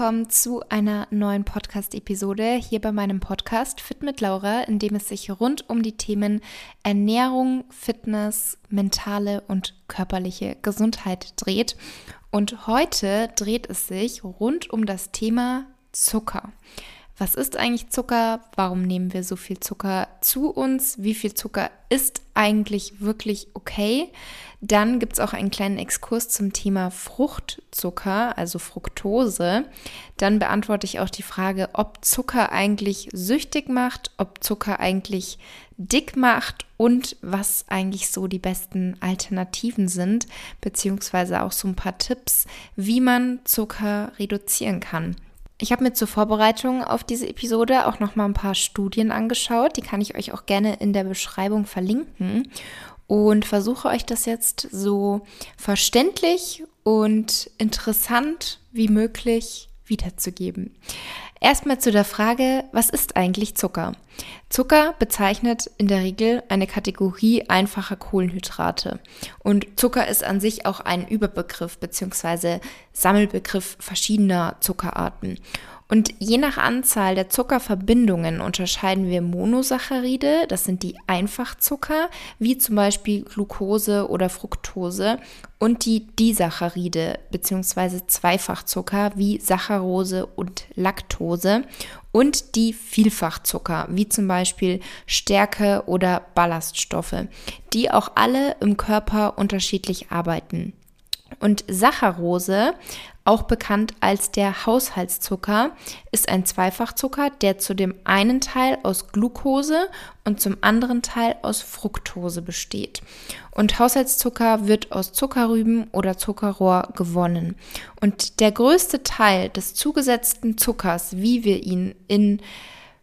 Willkommen zu einer neuen Podcast-Episode hier bei meinem Podcast Fit mit Laura, in dem es sich rund um die Themen Ernährung, Fitness, mentale und körperliche Gesundheit dreht. Und heute dreht es sich rund um das Thema Zucker. Was ist eigentlich Zucker? Warum nehmen wir so viel Zucker zu uns? Wie viel Zucker ist eigentlich wirklich okay? Dann gibt es auch einen kleinen Exkurs zum Thema Fruchtzucker, also Fructose. Dann beantworte ich auch die Frage, ob Zucker eigentlich süchtig macht, ob Zucker eigentlich dick macht und was eigentlich so die besten Alternativen sind, beziehungsweise auch so ein paar Tipps, wie man Zucker reduzieren kann. Ich habe mir zur Vorbereitung auf diese Episode auch noch mal ein paar Studien angeschaut. Die kann ich euch auch gerne in der Beschreibung verlinken und versuche euch das jetzt so verständlich und interessant wie möglich wiederzugeben. Erstmal zu der Frage, was ist eigentlich Zucker? Zucker bezeichnet in der Regel eine Kategorie einfacher Kohlenhydrate. Und Zucker ist an sich auch ein Überbegriff bzw. Sammelbegriff verschiedener Zuckerarten. Und je nach Anzahl der Zuckerverbindungen unterscheiden wir Monosaccharide, das sind die Einfachzucker, wie zum Beispiel Glucose oder Fructose, und die Disaccharide bzw. Zweifachzucker wie Saccharose und Laktose und die Vielfachzucker wie zum Beispiel Stärke oder Ballaststoffe, die auch alle im Körper unterschiedlich arbeiten. Und Saccharose auch bekannt als der Haushaltszucker, ist ein Zweifachzucker, der zu dem einen Teil aus Glucose und zum anderen Teil aus Fructose besteht. Und Haushaltszucker wird aus Zuckerrüben oder Zuckerrohr gewonnen. Und der größte Teil des zugesetzten Zuckers, wie wir ihn in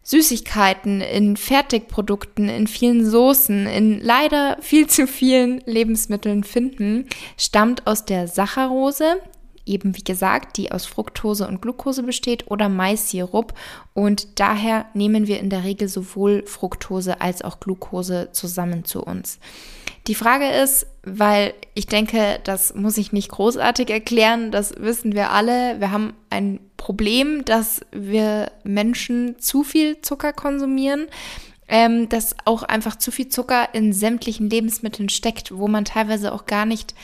Süßigkeiten, in Fertigprodukten, in vielen Soßen, in leider viel zu vielen Lebensmitteln finden, stammt aus der Saccharose, eben wie gesagt, die aus Fructose und Glucose besteht oder Maissirup und daher nehmen wir in der Regel sowohl Fructose als auch Glucose zusammen zu uns. Die Frage ist, weil ich denke, das muss ich nicht großartig erklären, das wissen wir alle. Wir haben ein Problem, dass wir Menschen zu viel Zucker konsumieren ähm, dass auch einfach zu viel Zucker in sämtlichen Lebensmitteln steckt, wo man teilweise auch gar nicht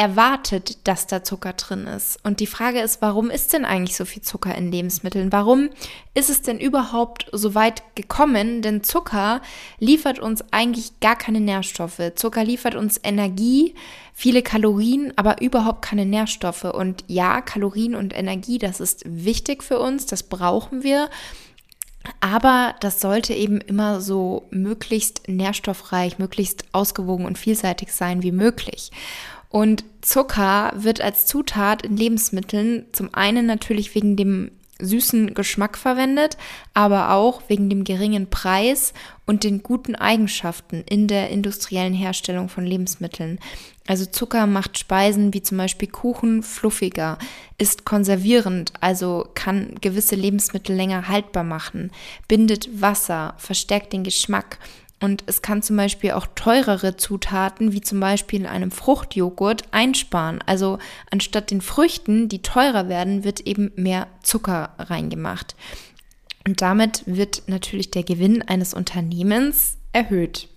erwartet, dass da Zucker drin ist. Und die Frage ist, warum ist denn eigentlich so viel Zucker in Lebensmitteln? Warum ist es denn überhaupt so weit gekommen? Denn Zucker liefert uns eigentlich gar keine Nährstoffe. Zucker liefert uns Energie, viele Kalorien, aber überhaupt keine Nährstoffe. Und ja, Kalorien und Energie, das ist wichtig für uns, das brauchen wir. Aber das sollte eben immer so möglichst nährstoffreich, möglichst ausgewogen und vielseitig sein wie möglich. Und Zucker wird als Zutat in Lebensmitteln zum einen natürlich wegen dem süßen Geschmack verwendet, aber auch wegen dem geringen Preis und den guten Eigenschaften in der industriellen Herstellung von Lebensmitteln. Also Zucker macht Speisen wie zum Beispiel Kuchen fluffiger, ist konservierend, also kann gewisse Lebensmittel länger haltbar machen, bindet Wasser, verstärkt den Geschmack und es kann zum Beispiel auch teurere Zutaten, wie zum Beispiel in einem Fruchtjoghurt, einsparen. Also anstatt den Früchten, die teurer werden, wird eben mehr Zucker reingemacht. Und damit wird natürlich der Gewinn eines Unternehmens erhöht.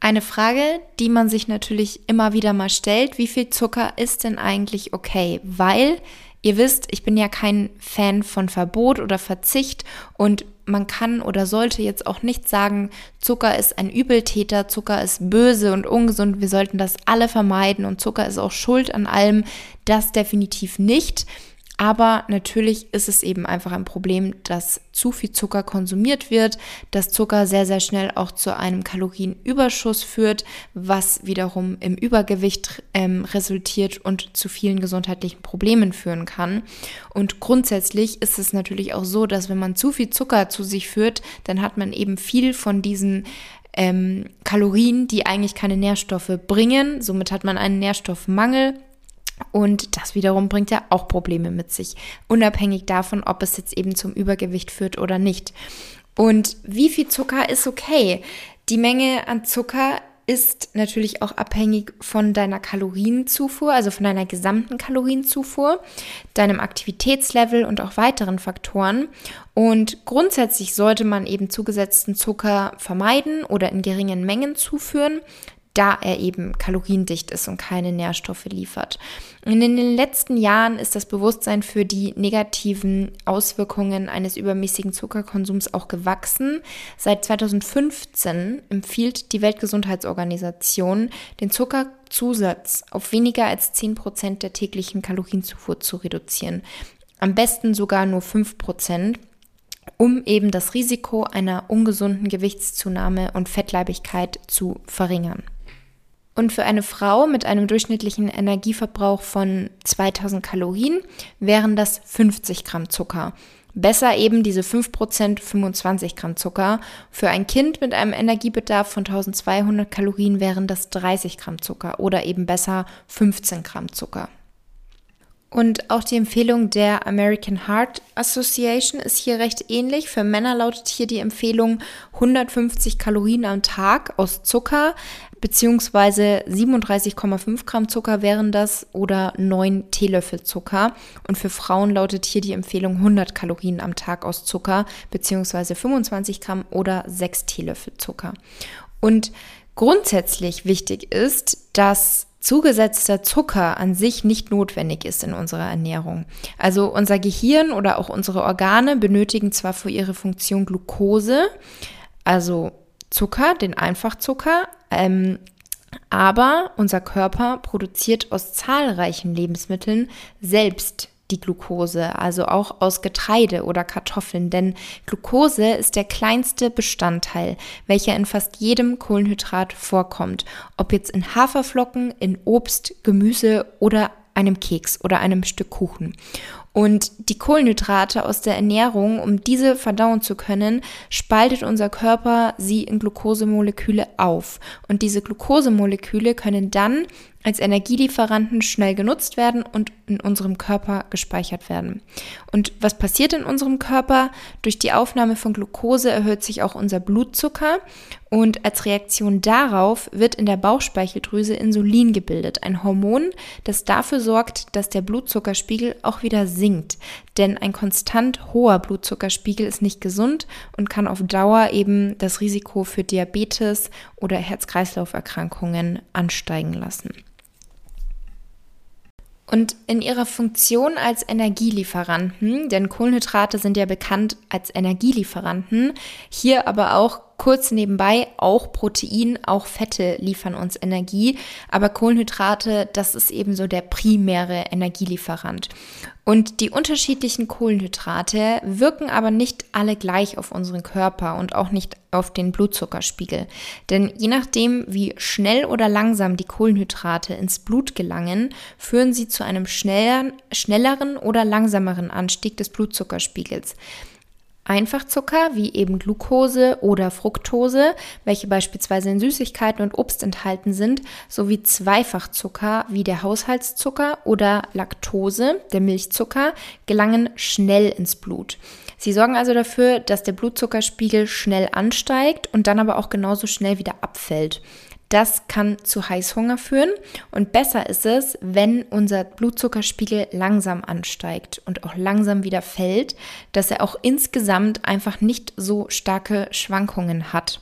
Eine Frage, die man sich natürlich immer wieder mal stellt, wie viel Zucker ist denn eigentlich okay? Weil ihr wisst, ich bin ja kein Fan von Verbot oder Verzicht und man kann oder sollte jetzt auch nicht sagen, Zucker ist ein Übeltäter, Zucker ist böse und ungesund, wir sollten das alle vermeiden und Zucker ist auch schuld an allem. Das definitiv nicht. Aber natürlich ist es eben einfach ein Problem, dass zu viel Zucker konsumiert wird, dass Zucker sehr, sehr schnell auch zu einem Kalorienüberschuss führt, was wiederum im Übergewicht ähm, resultiert und zu vielen gesundheitlichen Problemen führen kann. Und grundsätzlich ist es natürlich auch so, dass wenn man zu viel Zucker zu sich führt, dann hat man eben viel von diesen ähm, Kalorien, die eigentlich keine Nährstoffe bringen. Somit hat man einen Nährstoffmangel und das wiederum bringt ja auch Probleme mit sich, unabhängig davon, ob es jetzt eben zum Übergewicht führt oder nicht. Und wie viel Zucker ist okay? Die Menge an Zucker ist natürlich auch abhängig von deiner Kalorienzufuhr, also von deiner gesamten Kalorienzufuhr, deinem Aktivitätslevel und auch weiteren Faktoren. Und grundsätzlich sollte man eben zugesetzten Zucker vermeiden oder in geringen Mengen zuführen da er eben kaloriendicht ist und keine Nährstoffe liefert. Und in den letzten Jahren ist das Bewusstsein für die negativen Auswirkungen eines übermäßigen Zuckerkonsums auch gewachsen. Seit 2015 empfiehlt die Weltgesundheitsorganisation, den Zuckerzusatz auf weniger als 10 Prozent der täglichen Kalorienzufuhr zu reduzieren. Am besten sogar nur 5 Prozent um eben das Risiko einer ungesunden Gewichtszunahme und Fettleibigkeit zu verringern. Und für eine Frau mit einem durchschnittlichen Energieverbrauch von 2000 Kalorien wären das 50 Gramm Zucker. Besser eben diese 5% 25 Gramm Zucker. Für ein Kind mit einem Energiebedarf von 1200 Kalorien wären das 30 Gramm Zucker oder eben besser 15 Gramm Zucker. Und auch die Empfehlung der American Heart Association ist hier recht ähnlich. Für Männer lautet hier die Empfehlung 150 Kalorien am Tag aus Zucker, beziehungsweise 37,5 Gramm Zucker wären das oder 9 Teelöffel Zucker. Und für Frauen lautet hier die Empfehlung 100 Kalorien am Tag aus Zucker, beziehungsweise 25 Gramm oder 6 Teelöffel Zucker. Und grundsätzlich wichtig ist, dass zugesetzter Zucker an sich nicht notwendig ist in unserer Ernährung. Also unser Gehirn oder auch unsere Organe benötigen zwar für ihre Funktion Glucose, also Zucker, den Einfachzucker, ähm, aber unser Körper produziert aus zahlreichen Lebensmitteln selbst die Glucose, also auch aus Getreide oder Kartoffeln, denn Glucose ist der kleinste Bestandteil, welcher in fast jedem Kohlenhydrat vorkommt, ob jetzt in Haferflocken, in Obst, Gemüse oder einem Keks oder einem Stück Kuchen. Und die Kohlenhydrate aus der Ernährung, um diese verdauen zu können, spaltet unser Körper sie in Glukosemoleküle auf. Und diese Glukosemoleküle können dann als Energielieferanten schnell genutzt werden und in unserem Körper gespeichert werden. Und was passiert in unserem Körper? Durch die Aufnahme von Glucose erhöht sich auch unser Blutzucker und als Reaktion darauf wird in der Bauchspeicheldrüse Insulin gebildet, ein Hormon, das dafür sorgt, dass der Blutzuckerspiegel auch wieder sinkt. Denn ein konstant hoher Blutzuckerspiegel ist nicht gesund und kann auf Dauer eben das Risiko für Diabetes oder Herz-Kreislauf-Erkrankungen ansteigen lassen. Und in ihrer Funktion als Energielieferanten, denn Kohlenhydrate sind ja bekannt als Energielieferanten, hier aber auch kurz nebenbei, auch Protein, auch Fette liefern uns Energie, aber Kohlenhydrate, das ist eben so der primäre Energielieferant. Und die unterschiedlichen Kohlenhydrate wirken aber nicht alle gleich auf unseren Körper und auch nicht auf den Blutzuckerspiegel. Denn je nachdem, wie schnell oder langsam die Kohlenhydrate ins Blut gelangen, führen sie zu einem schnelleren, schnelleren oder langsameren Anstieg des Blutzuckerspiegels. Einfachzucker wie eben Glucose oder Fructose, welche beispielsweise in Süßigkeiten und Obst enthalten sind, sowie Zweifachzucker wie der Haushaltszucker oder Laktose, der Milchzucker, gelangen schnell ins Blut. Sie sorgen also dafür, dass der Blutzuckerspiegel schnell ansteigt und dann aber auch genauso schnell wieder abfällt. Das kann zu Heißhunger führen und besser ist es, wenn unser Blutzuckerspiegel langsam ansteigt und auch langsam wieder fällt, dass er auch insgesamt einfach nicht so starke Schwankungen hat.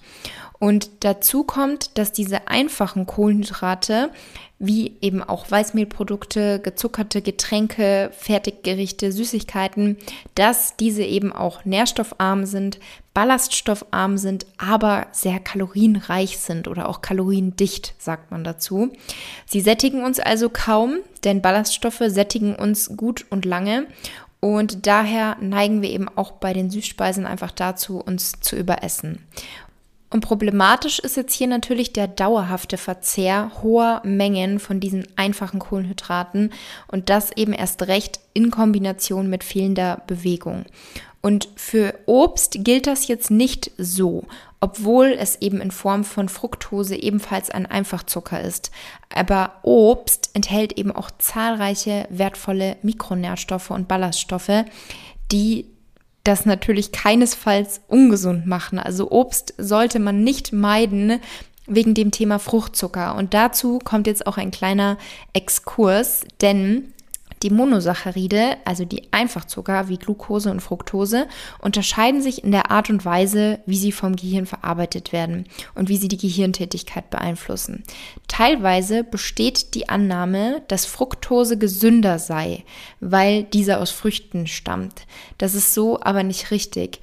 Und dazu kommt, dass diese einfachen Kohlenhydrate wie eben auch Weißmehlprodukte, gezuckerte Getränke, Fertiggerichte, Süßigkeiten, dass diese eben auch nährstoffarm sind, ballaststoffarm sind, aber sehr kalorienreich sind oder auch kaloriendicht, sagt man dazu. Sie sättigen uns also kaum, denn Ballaststoffe sättigen uns gut und lange und daher neigen wir eben auch bei den Süßspeisen einfach dazu, uns zu überessen. Und problematisch ist jetzt hier natürlich der dauerhafte Verzehr hoher Mengen von diesen einfachen Kohlenhydraten und das eben erst recht in Kombination mit fehlender Bewegung. Und für Obst gilt das jetzt nicht so, obwohl es eben in Form von Fructose ebenfalls ein Einfachzucker ist. Aber Obst enthält eben auch zahlreiche wertvolle Mikronährstoffe und Ballaststoffe, die das natürlich keinesfalls ungesund machen. Also Obst sollte man nicht meiden, wegen dem Thema Fruchtzucker. Und dazu kommt jetzt auch ein kleiner Exkurs, denn die Monosaccharide, also die Einfachzucker wie Glucose und Fructose, unterscheiden sich in der Art und Weise, wie sie vom Gehirn verarbeitet werden und wie sie die Gehirntätigkeit beeinflussen. Teilweise besteht die Annahme, dass Fructose gesünder sei, weil diese aus Früchten stammt. Das ist so aber nicht richtig.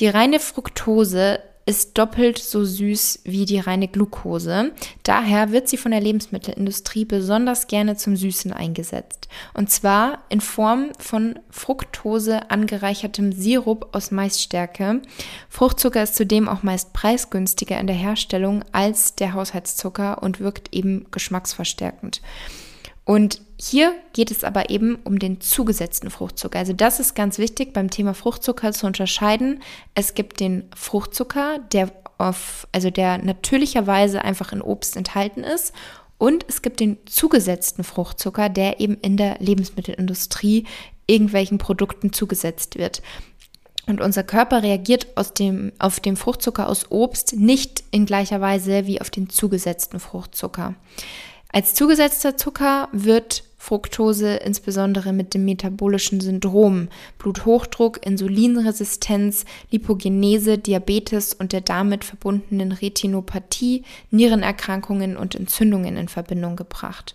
Die reine Fructose ist doppelt so süß wie die reine Glucose. Daher wird sie von der Lebensmittelindustrie besonders gerne zum Süßen eingesetzt. Und zwar in Form von Fructose angereichertem Sirup aus Maisstärke. Fruchtzucker ist zudem auch meist preisgünstiger in der Herstellung als der Haushaltszucker und wirkt eben geschmacksverstärkend. Und hier geht es aber eben um den zugesetzten Fruchtzucker. Also das ist ganz wichtig beim Thema Fruchtzucker zu unterscheiden. Es gibt den Fruchtzucker, der auf, also der natürlicherweise einfach in Obst enthalten ist. Und es gibt den zugesetzten Fruchtzucker, der eben in der Lebensmittelindustrie irgendwelchen Produkten zugesetzt wird. Und unser Körper reagiert aus dem, auf den Fruchtzucker aus Obst nicht in gleicher Weise wie auf den zugesetzten Fruchtzucker. Als zugesetzter Zucker wird Fructose insbesondere mit dem metabolischen Syndrom, Bluthochdruck, Insulinresistenz, Lipogenese, Diabetes und der damit verbundenen Retinopathie, Nierenerkrankungen und Entzündungen in Verbindung gebracht.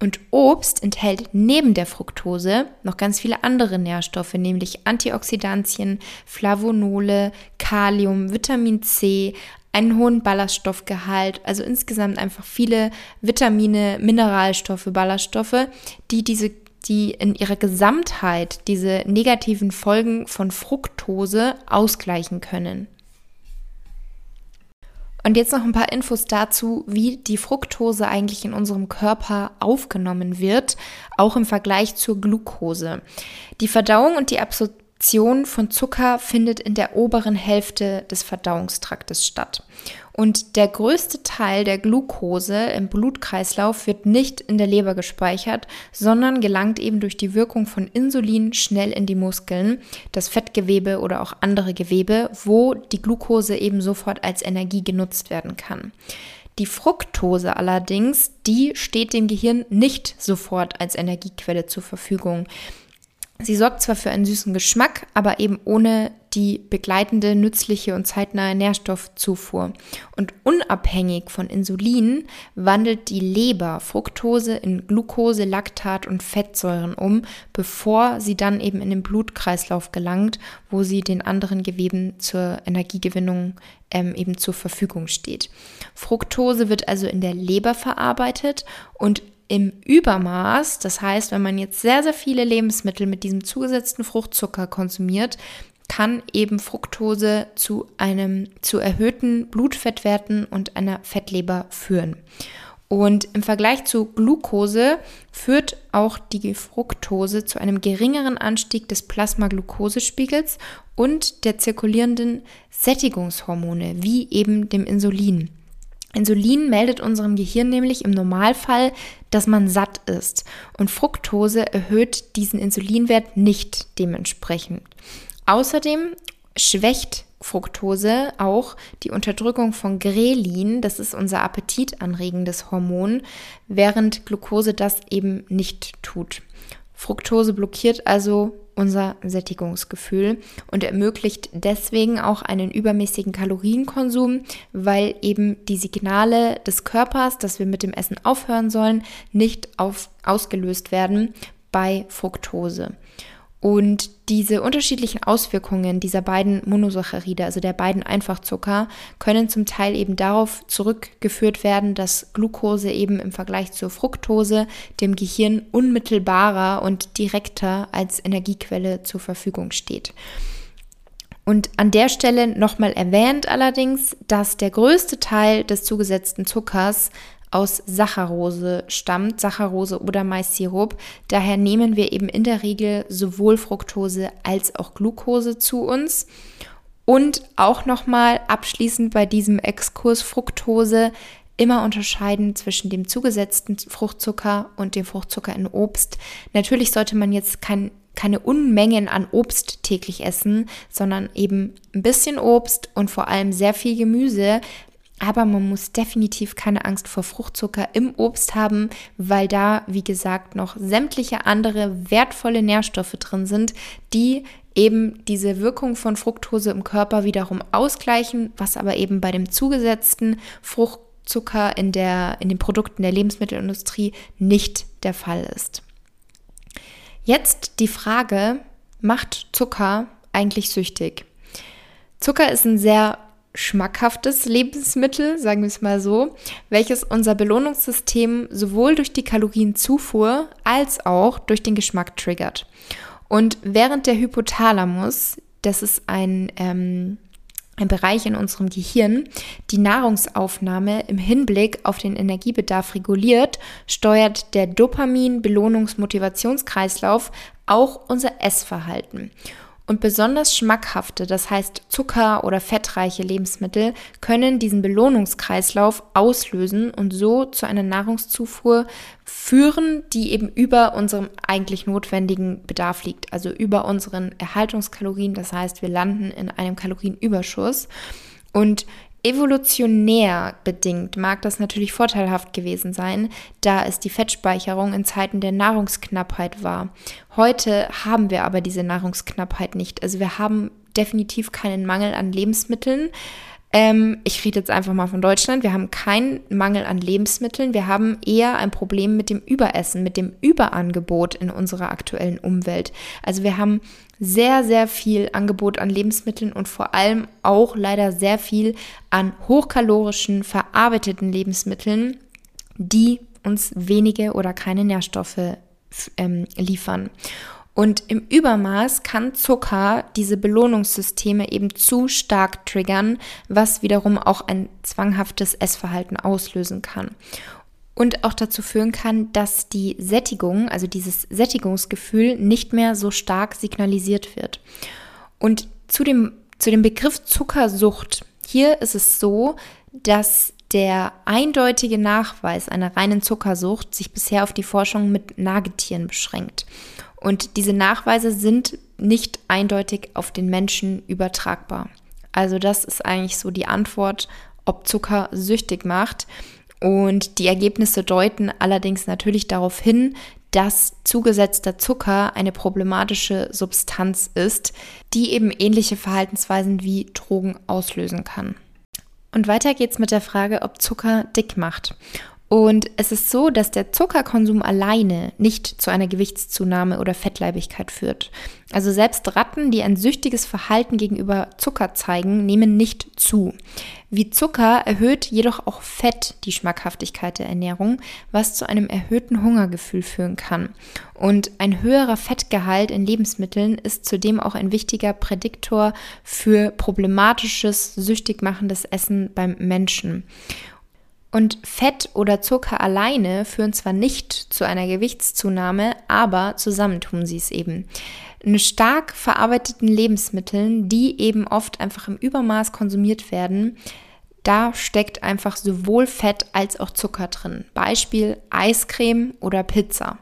Und Obst enthält neben der Fructose noch ganz viele andere Nährstoffe, nämlich Antioxidantien, Flavonole, Kalium, Vitamin C, einen hohen Ballaststoffgehalt, also insgesamt einfach viele Vitamine, Mineralstoffe, Ballaststoffe, die diese die in ihrer Gesamtheit diese negativen Folgen von Fructose ausgleichen können. Und jetzt noch ein paar Infos dazu, wie die Fructose eigentlich in unserem Körper aufgenommen wird, auch im Vergleich zur Glucose. Die Verdauung und die Absorption Absorption von Zucker findet in der oberen Hälfte des Verdauungstraktes statt. Und der größte Teil der Glucose im Blutkreislauf wird nicht in der Leber gespeichert, sondern gelangt eben durch die Wirkung von Insulin schnell in die Muskeln, das Fettgewebe oder auch andere Gewebe, wo die Glucose eben sofort als Energie genutzt werden kann. Die Fructose allerdings, die steht dem Gehirn nicht sofort als Energiequelle zur Verfügung. Sie sorgt zwar für einen süßen Geschmack, aber eben ohne die begleitende, nützliche und zeitnahe Nährstoffzufuhr. Und unabhängig von Insulin wandelt die Leber Fructose in Glucose, Laktat und Fettsäuren um, bevor sie dann eben in den Blutkreislauf gelangt, wo sie den anderen Geweben zur Energiegewinnung ähm, eben zur Verfügung steht. Fructose wird also in der Leber verarbeitet und im Übermaß, das heißt, wenn man jetzt sehr, sehr viele Lebensmittel mit diesem zugesetzten Fruchtzucker konsumiert, kann eben Fructose zu einem zu erhöhten Blutfettwerten und einer Fettleber führen. Und im Vergleich zu Glucose führt auch die Fructose zu einem geringeren Anstieg des Plasmaglukosespiegels und der zirkulierenden Sättigungshormone, wie eben dem Insulin. Insulin meldet unserem Gehirn nämlich im Normalfall, dass man satt ist und Fructose erhöht diesen Insulinwert nicht dementsprechend. Außerdem schwächt Fructose auch die Unterdrückung von Grelin, das ist unser appetitanregendes Hormon, während Glucose das eben nicht tut. Fructose blockiert also unser Sättigungsgefühl und ermöglicht deswegen auch einen übermäßigen Kalorienkonsum, weil eben die Signale des Körpers, dass wir mit dem Essen aufhören sollen, nicht auf, ausgelöst werden bei Fructose. Und diese unterschiedlichen Auswirkungen dieser beiden Monosaccharide, also der beiden Einfachzucker, können zum Teil eben darauf zurückgeführt werden, dass Glucose eben im Vergleich zur Fructose dem Gehirn unmittelbarer und direkter als Energiequelle zur Verfügung steht. Und an der Stelle nochmal erwähnt allerdings, dass der größte Teil des zugesetzten Zuckers aus Saccharose stammt, Saccharose oder Maissirup. Daher nehmen wir eben in der Regel sowohl Fructose als auch Glucose zu uns. Und auch nochmal abschließend bei diesem Exkurs Fructose immer unterscheiden zwischen dem zugesetzten Fruchtzucker und dem Fruchtzucker in Obst. Natürlich sollte man jetzt kein, keine Unmengen an Obst täglich essen, sondern eben ein bisschen Obst und vor allem sehr viel Gemüse, Aber man muss definitiv keine Angst vor Fruchtzucker im Obst haben, weil da, wie gesagt, noch sämtliche andere wertvolle Nährstoffe drin sind, die eben diese Wirkung von Fructose im Körper wiederum ausgleichen, was aber eben bei dem zugesetzten Fruchtzucker in, der, in den Produkten der Lebensmittelindustrie nicht der Fall ist. Jetzt die Frage, macht Zucker eigentlich süchtig? Zucker ist ein sehr schmackhaftes Lebensmittel, sagen wir es mal so, welches unser Belohnungssystem sowohl durch die Kalorienzufuhr als auch durch den Geschmack triggert. Und während der Hypothalamus, das ist ein, ähm, ein Bereich in unserem Gehirn, die Nahrungsaufnahme im Hinblick auf den Energiebedarf reguliert, steuert der Dopamin-Belohnungs-Motivationskreislauf auch unser Essverhalten. Und besonders schmackhafte, das heißt zucker- oder fettreiche Lebensmittel, können diesen Belohnungskreislauf auslösen und so zu einer Nahrungszufuhr führen, die eben über unserem eigentlich notwendigen Bedarf liegt, also über unseren Erhaltungskalorien. Das heißt, wir landen in einem Kalorienüberschuss. Und Evolutionär bedingt mag das natürlich vorteilhaft gewesen sein, da es die Fettspeicherung in Zeiten der Nahrungsknappheit war. Heute haben wir aber diese Nahrungsknappheit nicht. Also wir haben definitiv keinen Mangel an Lebensmitteln. Ähm, ich rede jetzt einfach mal von Deutschland. Wir haben keinen Mangel an Lebensmitteln. Wir haben eher ein Problem mit dem Überessen, mit dem Überangebot in unserer aktuellen Umwelt. Also wir haben sehr, sehr viel Angebot an Lebensmitteln und vor allem auch leider sehr viel an hochkalorischen, verarbeiteten Lebensmitteln, die uns wenige oder keine Nährstoffe ähm, liefern. Und im Übermaß kann Zucker diese Belohnungssysteme eben zu stark triggern, was wiederum auch ein zwanghaftes Essverhalten auslösen kann. Und auch dazu führen kann, dass die Sättigung, also dieses Sättigungsgefühl, nicht mehr so stark signalisiert wird. Und zu dem, zu dem Begriff Zuckersucht, hier ist es so, dass der eindeutige Nachweis einer reinen Zuckersucht sich bisher auf die Forschung mit Nagetieren beschränkt. Und diese Nachweise sind nicht eindeutig auf den Menschen übertragbar. Also das ist eigentlich so die Antwort, ob Zucker süchtig macht. Und die Ergebnisse deuten allerdings natürlich darauf hin, dass zugesetzter Zucker eine problematische Substanz ist, die eben ähnliche Verhaltensweisen wie Drogen auslösen kann. Und weiter geht's mit der Frage, ob Zucker dick macht. Und es ist so, dass der Zuckerkonsum alleine nicht zu einer Gewichtszunahme oder Fettleibigkeit führt. Also selbst Ratten, die ein süchtiges Verhalten gegenüber Zucker zeigen, nehmen nicht zu. Wie Zucker erhöht jedoch auch Fett die Schmackhaftigkeit der Ernährung, was zu einem erhöhten Hungergefühl führen kann. Und ein höherer Fettgehalt in Lebensmitteln ist zudem auch ein wichtiger Prädiktor für problematisches, süchtig machendes Essen beim Menschen. Und Fett oder Zucker alleine führen zwar nicht zu einer Gewichtszunahme, aber zusammen tun sie es eben. In stark verarbeiteten Lebensmitteln, die eben oft einfach im Übermaß konsumiert werden, da steckt einfach sowohl Fett als auch Zucker drin. Beispiel Eiscreme oder Pizza.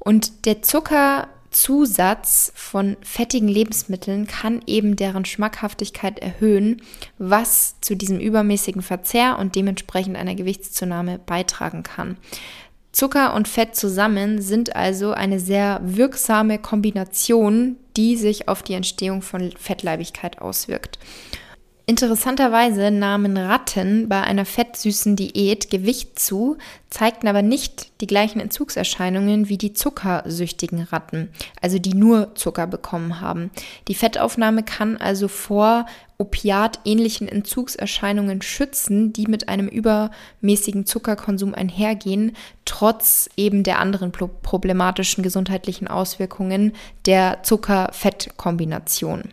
Und der Zucker Zusatz von fettigen Lebensmitteln kann eben deren Schmackhaftigkeit erhöhen, was zu diesem übermäßigen Verzehr und dementsprechend einer Gewichtszunahme beitragen kann. Zucker und Fett zusammen sind also eine sehr wirksame Kombination, die sich auf die Entstehung von Fettleibigkeit auswirkt. Interessanterweise nahmen Ratten bei einer fettsüßen Diät Gewicht zu, zeigten aber nicht die gleichen Entzugserscheinungen wie die zuckersüchtigen Ratten, also die nur Zucker bekommen haben. Die Fettaufnahme kann also vor opiatähnlichen Entzugserscheinungen schützen, die mit einem übermäßigen Zuckerkonsum einhergehen, trotz eben der anderen problematischen gesundheitlichen Auswirkungen der Zucker-Fett-Kombination.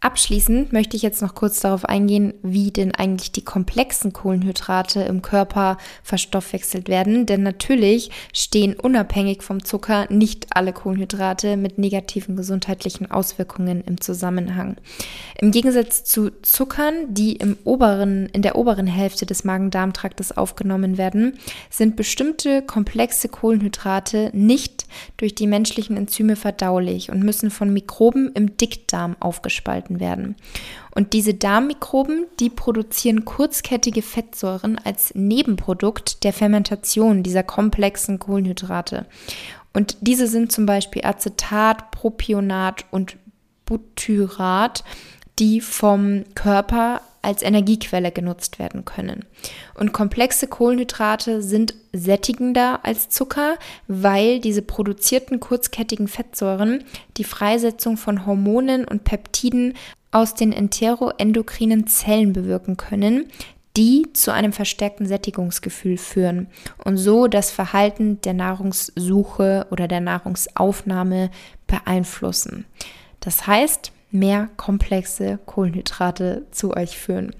Abschließend möchte ich jetzt noch kurz darauf eingehen, wie denn eigentlich die komplexen Kohlenhydrate im Körper verstoffwechselt werden. Denn natürlich stehen unabhängig vom Zucker nicht alle Kohlenhydrate mit negativen gesundheitlichen Auswirkungen im Zusammenhang. Im Gegensatz zu Zuckern, die im oberen, in der oberen Hälfte des Magen-Darm-Traktes aufgenommen werden, sind bestimmte komplexe Kohlenhydrate nicht durch die menschlichen Enzyme verdaulich und müssen von Mikroben im Dickdarm aufgespalten gehalten werden. Und diese Darmmikroben, die produzieren kurzkettige Fettsäuren als Nebenprodukt der Fermentation dieser komplexen Kohlenhydrate. Und diese sind zum Beispiel Acetat, Propionat und Butyrat, die vom Körper als Energiequelle genutzt werden können. Und komplexe Kohlenhydrate sind sättigender als Zucker, weil diese produzierten kurzkettigen Fettsäuren die Freisetzung von Hormonen und Peptiden aus den enteroendokrinen Zellen bewirken können, die zu einem verstärkten Sättigungsgefühl führen und so das Verhalten der Nahrungssuche oder der Nahrungsaufnahme beeinflussen. Das heißt, mehr komplexe Kohlenhydrate zu euch führen.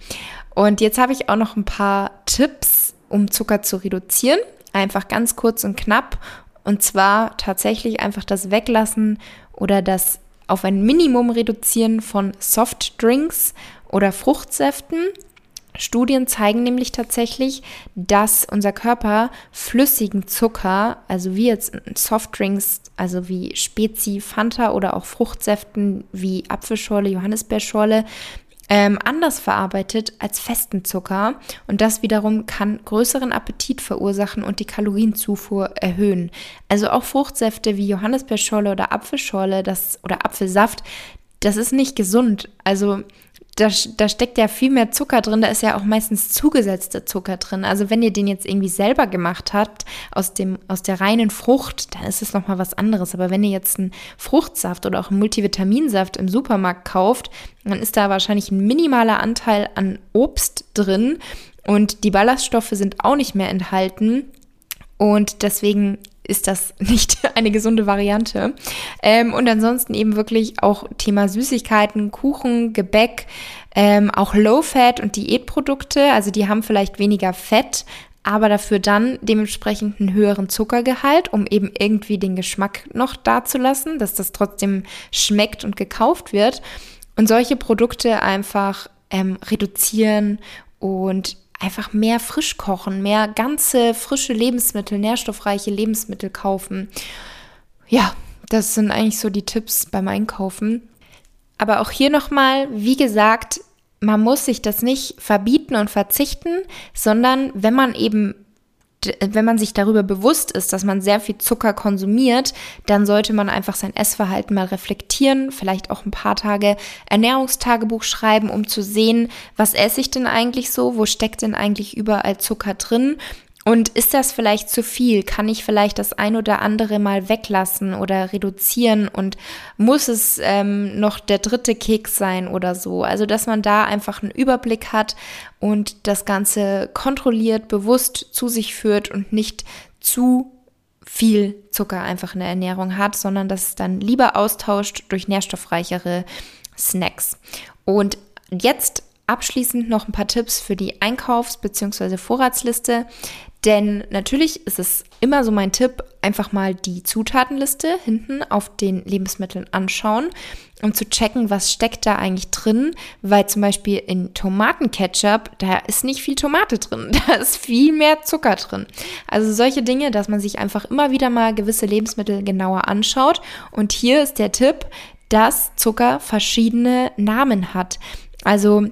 Und jetzt habe ich auch noch ein paar Tipps, um Zucker zu reduzieren. Einfach ganz kurz und knapp. Und zwar tatsächlich einfach das Weglassen oder das auf ein Minimum reduzieren von Softdrinks oder Fruchtsäften Studien zeigen nämlich tatsächlich, dass unser Körper flüssigen Zucker, also wie jetzt Softdrinks, also wie Spezi, Fanta oder auch Fruchtsäften wie Apfelschorle, Johannisbeerschorle, ähm, anders verarbeitet als festen Zucker und das wiederum kann größeren Appetit verursachen und die Kalorienzufuhr erhöhen. Also auch Fruchtsäfte wie Johannisbeerschorle oder Apfelschorle, das oder Apfelsaft, das ist nicht gesund. Also da, da steckt ja viel mehr Zucker drin, da ist ja auch meistens zugesetzter Zucker drin. Also wenn ihr den jetzt irgendwie selber gemacht habt, aus, dem, aus der reinen Frucht, dann ist es nochmal was anderes. Aber wenn ihr jetzt einen Fruchtsaft oder auch einen Multivitaminsaft im Supermarkt kauft, dann ist da wahrscheinlich ein minimaler Anteil an Obst drin und die Ballaststoffe sind auch nicht mehr enthalten. Und deswegen ist das nicht eine gesunde Variante. Ähm, und ansonsten eben wirklich auch Thema Süßigkeiten, Kuchen, Gebäck, ähm, auch Low-Fat und Diätprodukte. Also die haben vielleicht weniger Fett, aber dafür dann dementsprechend einen höheren Zuckergehalt, um eben irgendwie den Geschmack noch dazulassen, dass das trotzdem schmeckt und gekauft wird. Und solche Produkte einfach ähm, reduzieren und einfach mehr frisch kochen, mehr ganze frische Lebensmittel, nährstoffreiche Lebensmittel kaufen. Ja, das sind eigentlich so die Tipps beim Einkaufen. Aber auch hier nochmal, wie gesagt, man muss sich das nicht verbieten und verzichten, sondern wenn man eben wenn man sich darüber bewusst ist, dass man sehr viel Zucker konsumiert, dann sollte man einfach sein Essverhalten mal reflektieren, vielleicht auch ein paar Tage Ernährungstagebuch schreiben, um zu sehen, was esse ich denn eigentlich so, wo steckt denn eigentlich überall Zucker drin und ist das vielleicht zu viel? Kann ich vielleicht das ein oder andere mal weglassen oder reduzieren? Und muss es ähm, noch der dritte Keks sein oder so? Also, dass man da einfach einen Überblick hat und das Ganze kontrolliert, bewusst zu sich führt und nicht zu viel Zucker einfach in der Ernährung hat, sondern dass es dann lieber austauscht durch nährstoffreichere Snacks. Und jetzt abschließend noch ein paar Tipps für die Einkaufs- bzw. Vorratsliste. Denn natürlich ist es immer so mein Tipp, einfach mal die Zutatenliste hinten auf den Lebensmitteln anschauen, um zu checken, was steckt da eigentlich drin. Weil zum Beispiel in Tomatenketchup, da ist nicht viel Tomate drin, da ist viel mehr Zucker drin. Also solche Dinge, dass man sich einfach immer wieder mal gewisse Lebensmittel genauer anschaut. Und hier ist der Tipp, dass Zucker verschiedene Namen hat. Also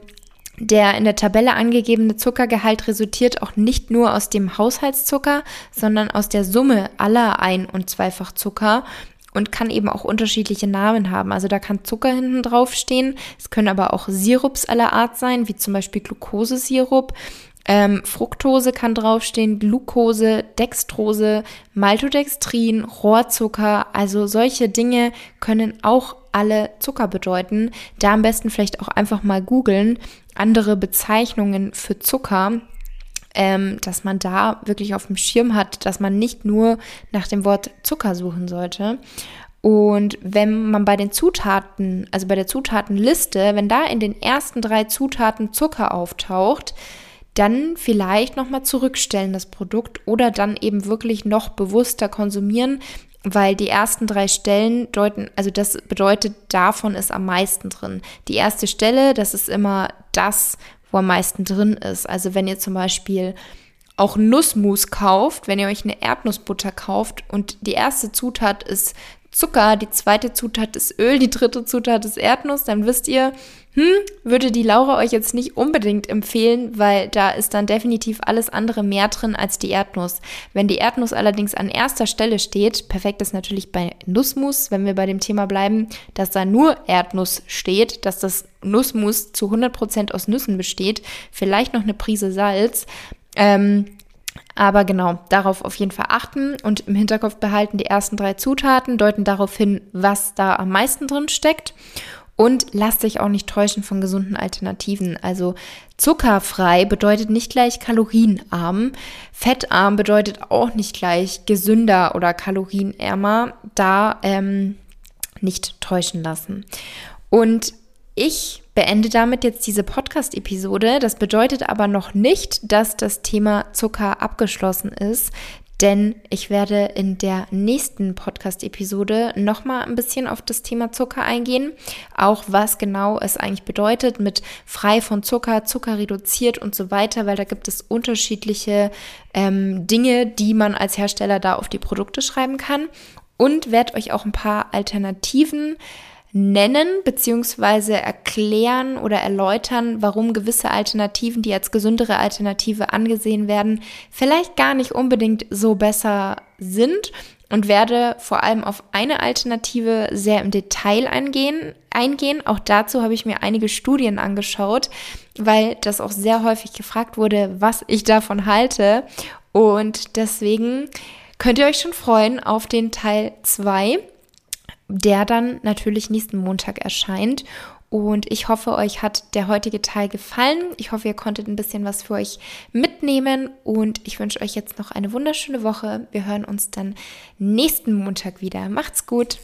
der in der Tabelle angegebene Zuckergehalt resultiert auch nicht nur aus dem Haushaltszucker, sondern aus der Summe aller Ein- und Zweifachzucker und kann eben auch unterschiedliche Namen haben. Also da kann Zucker hinten drauf stehen. Es können aber auch Sirups aller Art sein, wie zum Beispiel Glukosesirup. Ähm, Fructose kann draufstehen, Glucose, Dextrose, Maltodextrin, Rohrzucker. Also solche Dinge können auch alle Zucker bedeuten. Da am besten vielleicht auch einfach mal googeln, andere Bezeichnungen für Zucker, ähm, dass man da wirklich auf dem Schirm hat, dass man nicht nur nach dem Wort Zucker suchen sollte. Und wenn man bei den Zutaten, also bei der Zutatenliste, wenn da in den ersten drei Zutaten Zucker auftaucht, dann vielleicht nochmal zurückstellen das Produkt oder dann eben wirklich noch bewusster konsumieren, weil die ersten drei Stellen deuten, also das bedeutet, davon ist am meisten drin. Die erste Stelle, das ist immer das, wo am meisten drin ist. Also wenn ihr zum Beispiel auch Nussmus kauft, wenn ihr euch eine Erdnussbutter kauft und die erste Zutat ist Zucker, die zweite Zutat ist Öl, die dritte Zutat ist Erdnuss, dann wisst ihr, hm, würde die Laura euch jetzt nicht unbedingt empfehlen, weil da ist dann definitiv alles andere mehr drin als die Erdnuss. Wenn die Erdnuss allerdings an erster Stelle steht, perfekt ist natürlich bei Nussmus, wenn wir bei dem Thema bleiben, dass da nur Erdnuss steht, dass das Nussmus zu 100% aus Nüssen besteht, vielleicht noch eine Prise Salz. Ähm, aber genau, darauf auf jeden Fall achten und im Hinterkopf behalten, die ersten drei Zutaten deuten darauf hin, was da am meisten drin steckt. Und lasst sich auch nicht täuschen von gesunden Alternativen. Also zuckerfrei bedeutet nicht gleich kalorienarm. Fettarm bedeutet auch nicht gleich gesünder oder kalorienärmer. Da ähm, nicht täuschen lassen. Und ich beende damit jetzt diese Podcast-Episode. Das bedeutet aber noch nicht, dass das Thema Zucker abgeschlossen ist, denn ich werde in der nächsten Podcast-Episode nochmal ein bisschen auf das Thema Zucker eingehen. Auch was genau es eigentlich bedeutet mit frei von Zucker, Zucker reduziert und so weiter, weil da gibt es unterschiedliche ähm, Dinge, die man als Hersteller da auf die Produkte schreiben kann. Und werde euch auch ein paar Alternativen nennen bzw. erklären oder erläutern, warum gewisse Alternativen, die als gesündere Alternative angesehen werden, vielleicht gar nicht unbedingt so besser sind und werde vor allem auf eine Alternative sehr im Detail eingehen. eingehen. Auch dazu habe ich mir einige Studien angeschaut, weil das auch sehr häufig gefragt wurde, was ich davon halte. Und deswegen könnt ihr euch schon freuen auf den Teil 2 der dann natürlich nächsten Montag erscheint. Und ich hoffe, euch hat der heutige Teil gefallen. Ich hoffe, ihr konntet ein bisschen was für euch mitnehmen. Und ich wünsche euch jetzt noch eine wunderschöne Woche. Wir hören uns dann nächsten Montag wieder. Macht's gut.